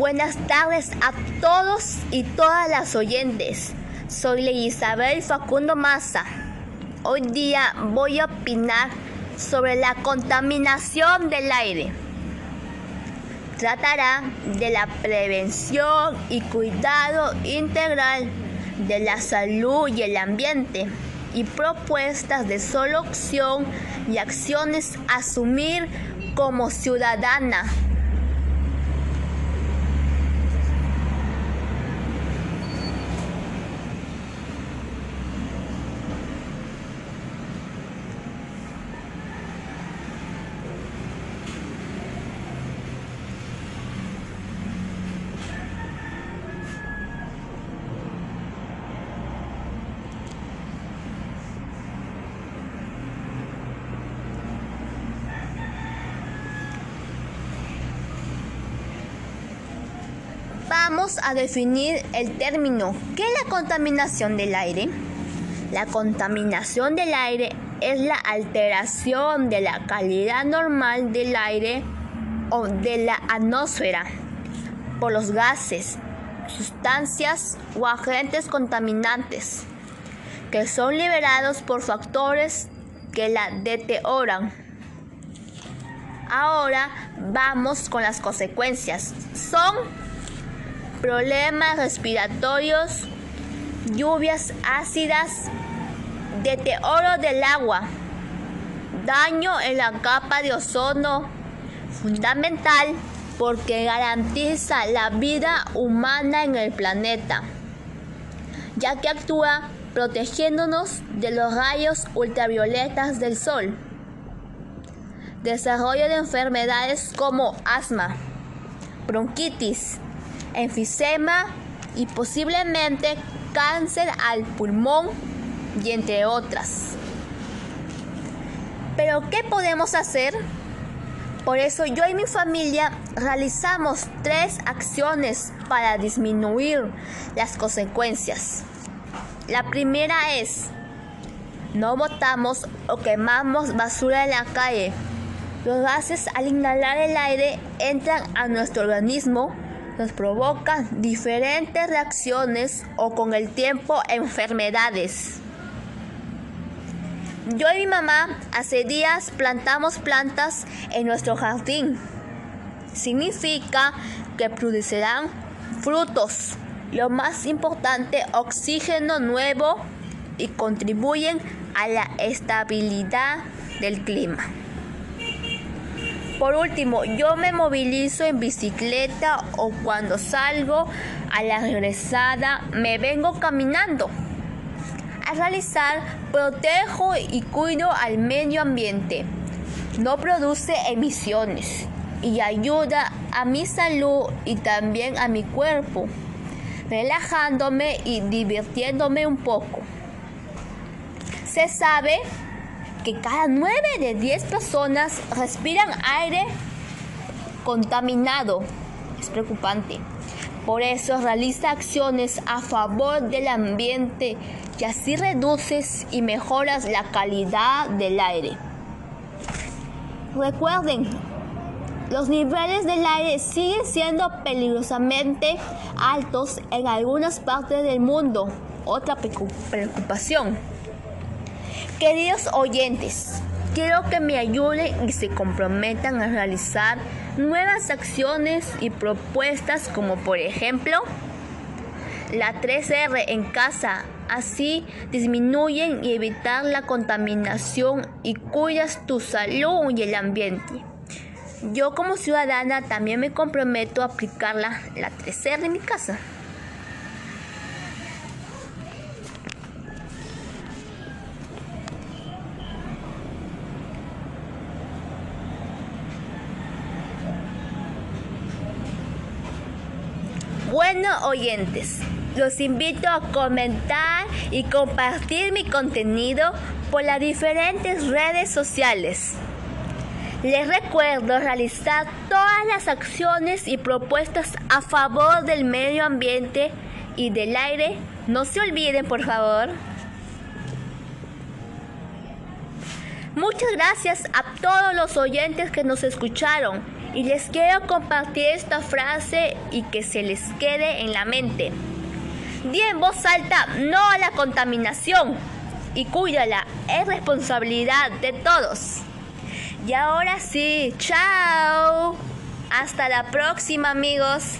Buenas tardes a todos y todas las oyentes. Soy Isabel Facundo Maza. Hoy día voy a opinar sobre la contaminación del aire. Tratará de la prevención y cuidado integral de la salud y el ambiente y propuestas de solución y acciones a asumir como ciudadana. Vamos a definir el término. ¿Qué es la contaminación del aire? La contaminación del aire es la alteración de la calidad normal del aire o de la atmósfera por los gases, sustancias o agentes contaminantes que son liberados por factores que la deterioran. Ahora vamos con las consecuencias. Son problemas respiratorios, lluvias ácidas, deterioro del agua, daño en la capa de ozono, fundamental porque garantiza la vida humana en el planeta, ya que actúa protegiéndonos de los rayos ultravioletas del sol. Desarrollo de enfermedades como asma, bronquitis, enfisema y posiblemente cáncer al pulmón y entre otras. Pero ¿qué podemos hacer? Por eso yo y mi familia realizamos tres acciones para disminuir las consecuencias. La primera es, no botamos o quemamos basura en la calle. Los gases al inhalar el aire entran a nuestro organismo nos provoca diferentes reacciones o con el tiempo enfermedades. Yo y mi mamá hace días plantamos plantas en nuestro jardín. Significa que producirán frutos. Lo más importante, oxígeno nuevo y contribuyen a la estabilidad del clima. Por último, yo me movilizo en bicicleta o cuando salgo a la regresada me vengo caminando. Al realizar, protejo y cuido al medio ambiente. No produce emisiones y ayuda a mi salud y también a mi cuerpo, relajándome y divirtiéndome un poco. Se sabe que cada 9 de 10 personas respiran aire contaminado. Es preocupante. Por eso realiza acciones a favor del ambiente y así reduces y mejoras la calidad del aire. Recuerden, los niveles del aire siguen siendo peligrosamente altos en algunas partes del mundo. Otra preocupación. Queridos oyentes, quiero que me ayuden y se comprometan a realizar nuevas acciones y propuestas como por ejemplo la 3R en casa. Así disminuyen y evitar la contaminación y cuidas tu salud y el ambiente. Yo como ciudadana también me comprometo a aplicar la, la 3R en mi casa. Bueno, oyentes, los invito a comentar y compartir mi contenido por las diferentes redes sociales. Les recuerdo realizar todas las acciones y propuestas a favor del medio ambiente y del aire. No se olviden, por favor. Muchas gracias a todos los oyentes que nos escucharon Y les quiero compartir esta frase y que se les quede en la mente. Di en voz alta no a la contaminación y cuídala, es responsabilidad de todos. Y ahora sí, chao. Hasta la próxima amigos.